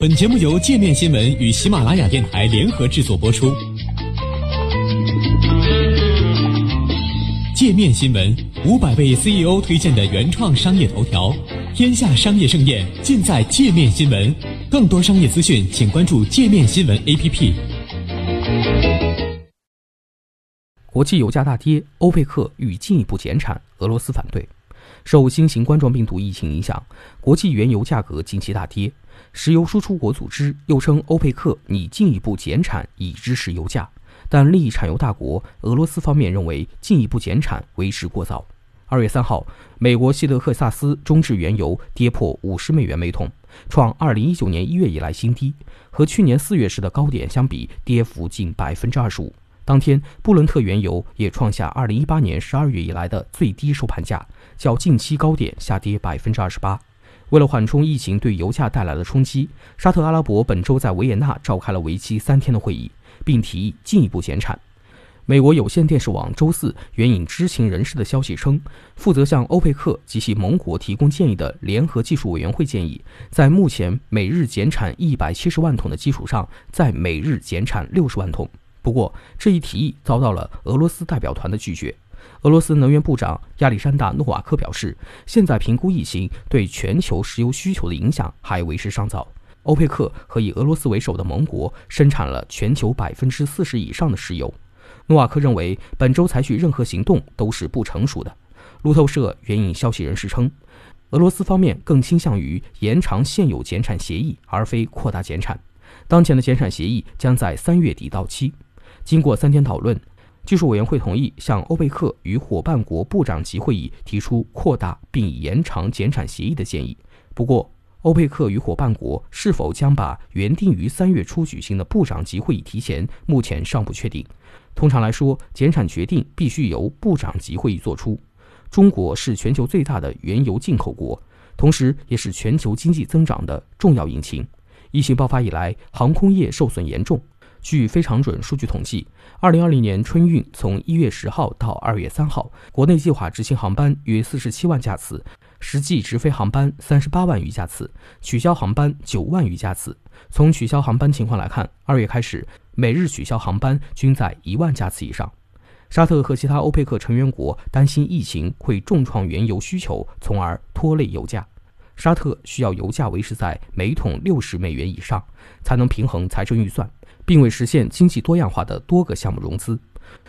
本节目由界面新闻与喜马拉雅电台联合制作播出。界面新闻五百位 CEO 推荐的原创商业头条，天下商业盛宴尽在界面新闻。更多商业资讯，请关注界面新闻 APP。国际油价大跌，欧佩克欲进一步减产，俄罗斯反对。受新型冠状病毒疫情影响，国际原油价格近期大跌。石油输出国组织又称欧佩克拟进一步减产以支持油价，但利益产油大国俄罗斯方面认为进一步减产为时过早。二月三号，美国西德克萨斯中质原油跌破五十美元每桶，创二零一九年一月以来新低，和去年四月时的高点相比，跌幅近百分之二十五。当天，布伦特原油也创下二零一八年十二月以来的最低收盘价，较近期高点下跌百分之二十八。为了缓冲疫情对油价带来的冲击，沙特阿拉伯本周在维也纳召开了为期三天的会议，并提议进一步减产。美国有线电视网周四援引知情人士的消息称，负责向欧佩克及其盟国提供建议的联合技术委员会建议，在目前每日减产一百七十万桶的基础上，再每日减产六十万桶。不过，这一提议遭到了俄罗斯代表团的拒绝。俄罗斯能源部长亚历山大·诺瓦克表示，现在评估疫情对全球石油需求的影响还为时尚早。欧佩克和以俄罗斯为首的盟国生产了全球百分之四十以上的石油。诺瓦克认为，本周采取任何行动都是不成熟的。路透社援引消息人士称，俄罗斯方面更倾向于延长现有减产协议，而非扩大减产。当前的减产协议将在三月底到期。经过三天讨论。技术委员会同意向欧佩克与伙伴国部长级会议提出扩大并延长减产协议的建议。不过，欧佩克与伙伴国是否将把原定于三月初举行的部长级会议提前，目前尚不确定。通常来说，减产决定必须由部长级会议作出。中国是全球最大的原油进口国，同时也是全球经济增长的重要引擎。疫情爆发以来，航空业受损严重。据非常准数据统计，二零二零年春运从一月十号到二月三号，国内计划执行航班约四十七万架次，实际直飞航班三十八万余架次，取消航班九万余架次。从取消航班情况来看，二月开始每日取消航班均在一万架次以上。沙特和其他欧佩克成员国担心疫情会重创原油需求，从而拖累油价。沙特需要油价维持在每桶六十美元以上，才能平衡财政预算。并为实现经济多样化的多个项目融资。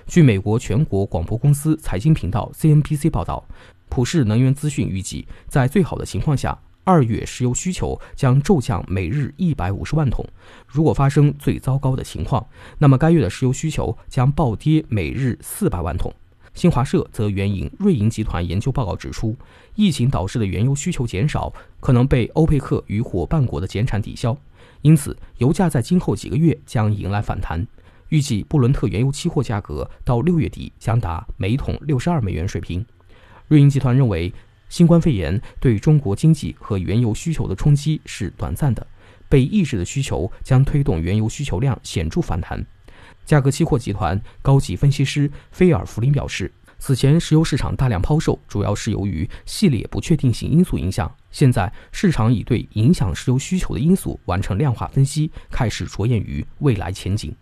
据美国全国广播公司财经频道 CNBC 报道，普世能源资讯预计，在最好的情况下，二月石油需求将骤降每日一百五十万桶。如果发生最糟糕的情况，那么该月的石油需求将暴跌每日四百万桶。新华社则援引瑞银集团研究报告指出，疫情导致的原油需求减少，可能被欧佩克与伙伴国的减产抵消。因此，油价在今后几个月将迎来反弹。预计布伦特原油期货价格到六月底将达每桶六十二美元水平。瑞银集团认为，新冠肺炎对中国经济和原油需求的冲击是短暂的，被抑制的需求将推动原油需求量显著反弹。价格期货集团高级分析师菲尔弗林表示。此前，石油市场大量抛售，主要是由于系列不确定性因素影响。现在，市场已对影响石油需求的因素完成量化分析，开始着眼于未来前景。